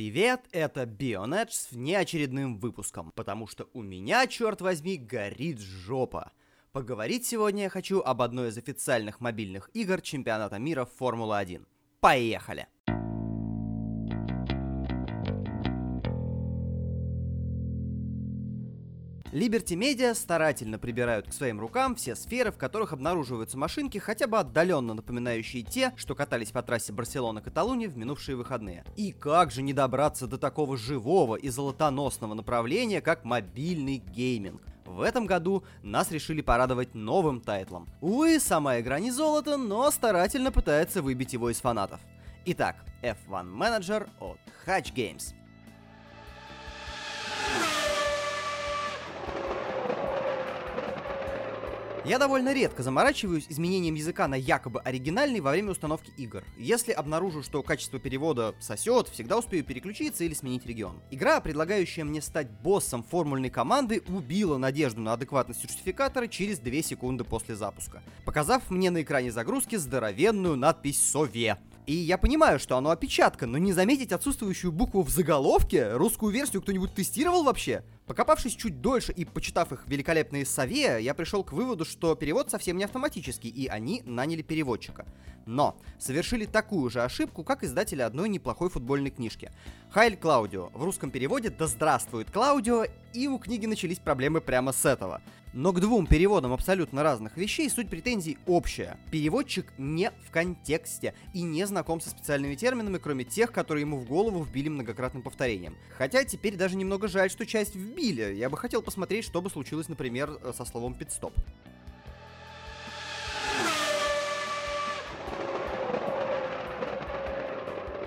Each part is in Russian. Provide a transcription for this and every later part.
Привет, это Bionet с внеочередным выпуском, потому что у меня, черт возьми, горит жопа. Поговорить сегодня я хочу об одной из официальных мобильных игр чемпионата мира Формула-1. Поехали! Liberty Media старательно прибирают к своим рукам все сферы, в которых обнаруживаются машинки, хотя бы отдаленно напоминающие те, что катались по трассе Барселона-Каталуния в минувшие выходные. И как же не добраться до такого живого и золотоносного направления, как мобильный гейминг? В этом году нас решили порадовать новым тайтлом. Увы, сама игра не золото, но старательно пытается выбить его из фанатов. Итак, F1 Manager от Hatch Games. Я довольно редко заморачиваюсь изменением языка на якобы оригинальный во время установки игр. Если обнаружу, что качество перевода сосет, всегда успею переключиться или сменить регион. Игра, предлагающая мне стать боссом формульной команды, убила надежду на адекватность сертификатора через 2 секунды после запуска, показав мне на экране загрузки здоровенную надпись «Сове». И я понимаю, что оно опечатка, но не заметить отсутствующую букву в заголовке, русскую версию кто-нибудь тестировал вообще? Покопавшись чуть дольше и почитав их великолепные сове, я пришел к выводу, что перевод совсем не автоматический, и они наняли переводчика. Но совершили такую же ошибку, как издатели одной неплохой футбольной книжки. Хайль Клаудио. В русском переводе «Да здравствует Клаудио», и у книги начались проблемы прямо с этого. Но к двум переводам абсолютно разных вещей суть претензий общая. Переводчик не в контексте и не знаком со специальными терминами, кроме тех, которые ему в голову вбили многократным повторением. Хотя теперь даже немного жаль, что часть вбили. Я бы хотел посмотреть, что бы случилось, например, со словом «пидстоп».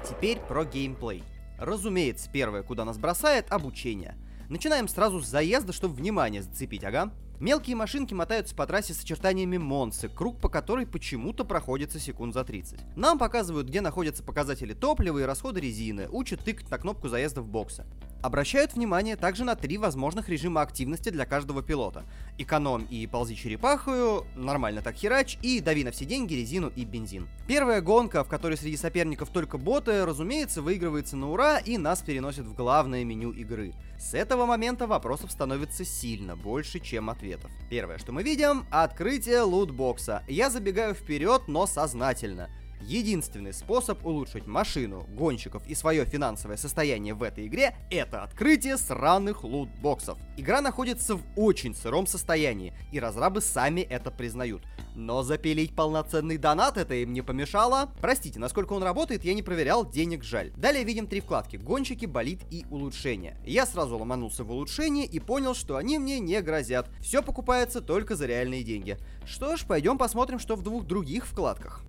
Теперь про геймплей. Разумеется, первое, куда нас бросает, обучение. Начинаем сразу с заезда, чтобы внимание зацепить, ага. Мелкие машинки мотаются по трассе с очертаниями Монсы, круг по которой почему-то проходится секунд за 30. Нам показывают, где находятся показатели топлива и расхода резины, учат тыкать на кнопку заезда в боксы. Обращают внимание также на три возможных режима активности для каждого пилота. Эконом и ползи черепахою, нормально так херач, и дави на все деньги, резину и бензин. Первая гонка, в которой среди соперников только боты, разумеется, выигрывается на ура и нас переносит в главное меню игры. С этого момента вопросов становится сильно больше, чем ответов. Первое, что мы видим, открытие лутбокса. Я забегаю вперед, но сознательно. Единственный способ улучшить машину, гонщиков и свое финансовое состояние в этой игре — это открытие сраных лутбоксов. Игра находится в очень сыром состоянии, и разрабы сами это признают. Но запилить полноценный донат это им не помешало. Простите, насколько он работает, я не проверял, денег жаль. Далее видим три вкладки — гонщики, болит и улучшения. Я сразу ломанулся в улучшение и понял, что они мне не грозят. Все покупается только за реальные деньги. Что ж, пойдем посмотрим, что в двух других вкладках.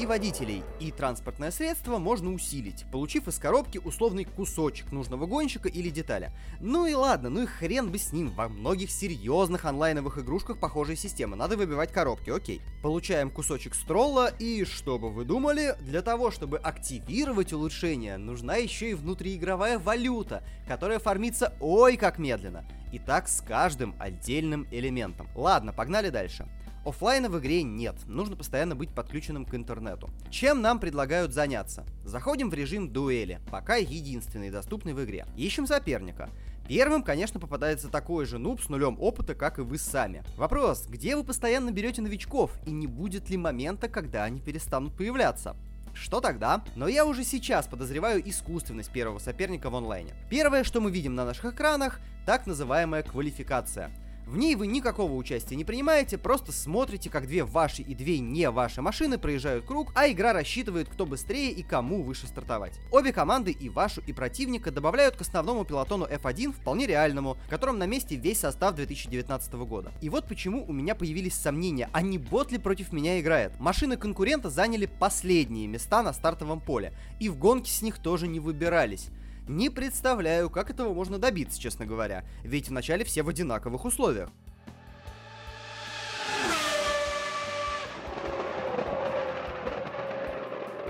И водителей, и транспортное средство можно усилить, получив из коробки условный кусочек нужного гонщика или деталя. Ну и ладно, ну и хрен бы с ним, во многих серьезных онлайновых игрушках похожая система, надо выбивать коробки, окей. Получаем кусочек стролла, и что бы вы думали, для того, чтобы активировать улучшение, нужна еще и внутриигровая валюта, которая фармится ой как медленно. И так с каждым отдельным элементом. Ладно, погнали дальше. Оффлайна в игре нет, нужно постоянно быть подключенным к интернету. Чем нам предлагают заняться? Заходим в режим дуэли, пока единственный доступный в игре. Ищем соперника. Первым, конечно, попадается такой же нуб с нулем опыта, как и вы сами. Вопрос, где вы постоянно берете новичков, и не будет ли момента, когда они перестанут появляться? Что тогда? Но я уже сейчас подозреваю искусственность первого соперника в онлайне. Первое, что мы видим на наших экранах, так называемая квалификация – в ней вы никакого участия не принимаете, просто смотрите, как две ваши и две не ваши машины проезжают круг, а игра рассчитывает, кто быстрее и кому выше стартовать. Обе команды, и вашу, и противника, добавляют к основному пилотону F1 вполне реальному, в котором на месте весь состав 2019 года. И вот почему у меня появились сомнения, а не бот ли против меня играет. Машины конкурента заняли последние места на стартовом поле, и в гонке с них тоже не выбирались. Не представляю, как этого можно добиться, честно говоря, ведь вначале все в одинаковых условиях.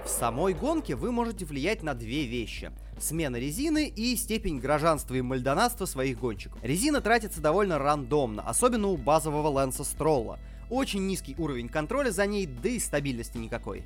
В самой гонке вы можете влиять на две вещи. Смена резины и степень гражданства и мальдонатства своих гонщиков. Резина тратится довольно рандомно, особенно у базового Лэнса Стролла. очень низкий уровень контроля за ней, да и стабильности никакой.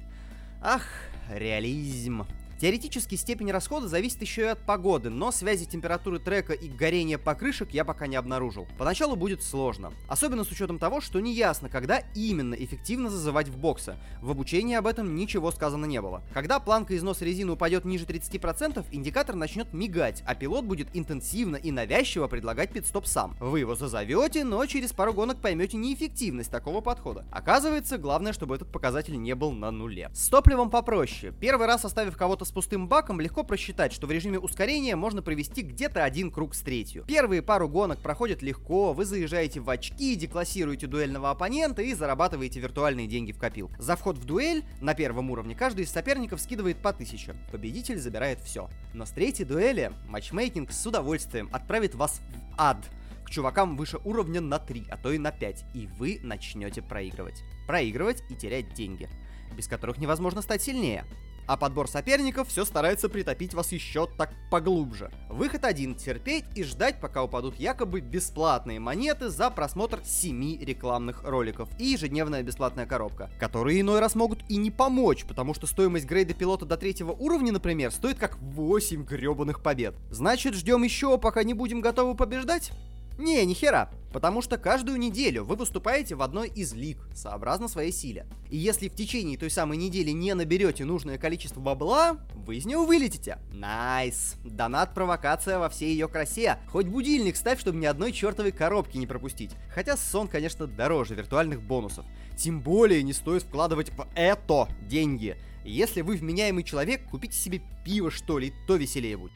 Ах, реализм. Теоретически степень расхода зависит еще и от погоды, но связи температуры трека и горения покрышек я пока не обнаружил. Поначалу будет сложно, особенно с учетом того, что не ясно, когда именно эффективно зазывать в боксы. В обучении об этом ничего сказано не было. Когда планка износа резины упадет ниже 30%, индикатор начнет мигать, а пилот будет интенсивно и навязчиво предлагать пидстоп сам. Вы его зазовете, но через пару гонок поймете неэффективность такого подхода. Оказывается, главное, чтобы этот показатель не был на нуле. С топливом попроще. Первый раз оставив кого-то с пустым баком, легко просчитать, что в режиме ускорения можно провести где-то один круг с третью. Первые пару гонок проходят легко, вы заезжаете в очки, деклассируете дуэльного оппонента и зарабатываете виртуальные деньги в копил. За вход в дуэль на первом уровне каждый из соперников скидывает по 1000. Победитель забирает все. Но с третьей дуэли матчмейкинг с удовольствием отправит вас в ад к чувакам выше уровня на 3, а то и на 5, и вы начнете проигрывать. Проигрывать и терять деньги, без которых невозможно стать сильнее а подбор соперников все старается притопить вас еще так поглубже. Выход один — терпеть и ждать, пока упадут якобы бесплатные монеты за просмотр 7 рекламных роликов и ежедневная бесплатная коробка, которые иной раз могут и не помочь, потому что стоимость грейда пилота до третьего уровня, например, стоит как 8 гребаных побед. Значит, ждем еще, пока не будем готовы побеждать? Не, ни хера. Потому что каждую неделю вы выступаете в одной из лиг, сообразно своей силе. И если в течение той самой недели не наберете нужное количество бабла, вы из него вылетите. Nice. Донат-провокация во всей ее красе. Хоть будильник ставь, чтобы ни одной чертовой коробки не пропустить. Хотя сон, конечно, дороже виртуальных бонусов. Тем более не стоит вкладывать в это деньги. Если вы вменяемый человек, купите себе пиво, что ли, то веселее будет.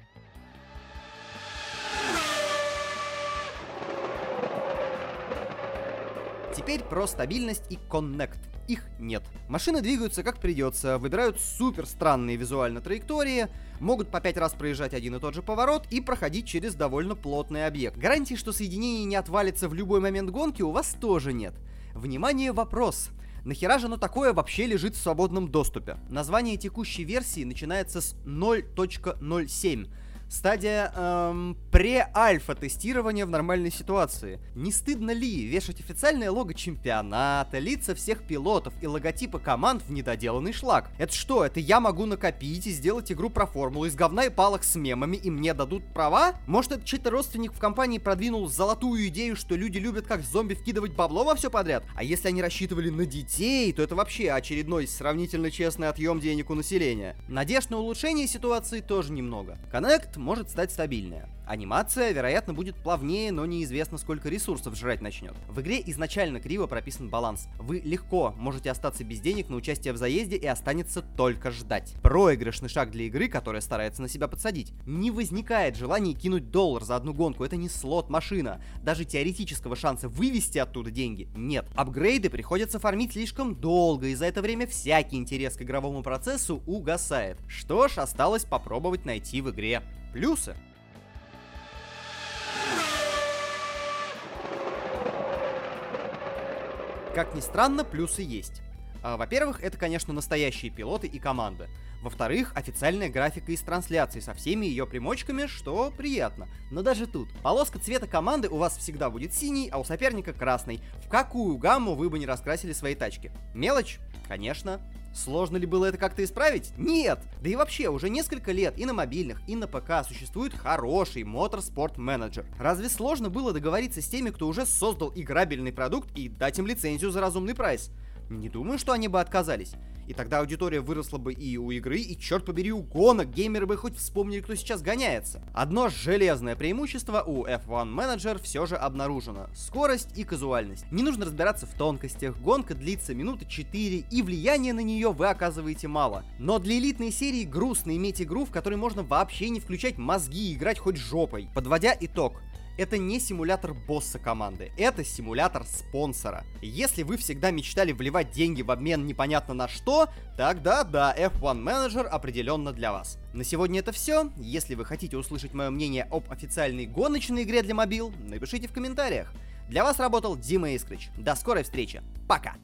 Теперь про стабильность и коннект. Их нет. Машины двигаются как придется, выбирают супер странные визуально траектории, могут по пять раз проезжать один и тот же поворот и проходить через довольно плотный объект. Гарантии, что соединение не отвалится в любой момент гонки, у вас тоже нет. Внимание, вопрос. Нахера же оно такое вообще лежит в свободном доступе? Название текущей версии начинается с 0.07 стадия эм, пре-альфа тестирования в нормальной ситуации. Не стыдно ли вешать официальное лого чемпионата, лица всех пилотов и логотипы команд в недоделанный шлак? Это что, это я могу накопить и сделать игру про формулу из говна и палок с мемами и мне дадут права? Может это чей-то родственник в компании продвинул золотую идею, что люди любят как зомби вкидывать бабло во все подряд? А если они рассчитывали на детей, то это вообще очередной сравнительно честный отъем денег у населения. Надежд на улучшение ситуации тоже немного. Connect может стать стабильная. Анимация, вероятно, будет плавнее, но неизвестно, сколько ресурсов жрать начнет. В игре изначально криво прописан баланс. Вы легко можете остаться без денег на участие в заезде и останется только ждать. Проигрышный шаг для игры, которая старается на себя подсадить. Не возникает желания кинуть доллар за одну гонку, это не слот-машина. Даже теоретического шанса вывести оттуда деньги нет. Апгрейды приходится фармить слишком долго, и за это время всякий интерес к игровому процессу угасает. Что ж, осталось попробовать найти в игре плюсы. Как ни странно, плюсы есть. А, во-первых, это, конечно, настоящие пилоты и команды. Во-вторых, официальная графика из трансляции со всеми ее примочками, что приятно. Но даже тут, полоска цвета команды у вас всегда будет синий, а у соперника красный. В какую гамму вы бы не раскрасили свои тачки? Мелочь? Конечно. Сложно ли было это как-то исправить? Нет! Да и вообще, уже несколько лет и на мобильных, и на ПК существует хороший Motorsport Manager. Разве сложно было договориться с теми, кто уже создал играбельный продукт и дать им лицензию за разумный прайс? Не думаю, что они бы отказались. И тогда аудитория выросла бы и у игры, и, черт побери, у гонок. Геймеры бы хоть вспомнили, кто сейчас гоняется. Одно железное преимущество у F1 Manager все же обнаружено. Скорость и казуальность. Не нужно разбираться в тонкостях. Гонка длится минуты 4, и влияния на нее вы оказываете мало. Но для элитной серии грустно иметь игру, в которой можно вообще не включать мозги и играть хоть жопой. Подводя итог, это не симулятор босса команды, это симулятор спонсора. Если вы всегда мечтали вливать деньги в обмен непонятно на что, тогда да, F1 Manager определенно для вас. На сегодня это все. Если вы хотите услышать мое мнение об официальной гоночной игре для мобил, напишите в комментариях. Для вас работал Дима Искрич. До скорой встречи. Пока!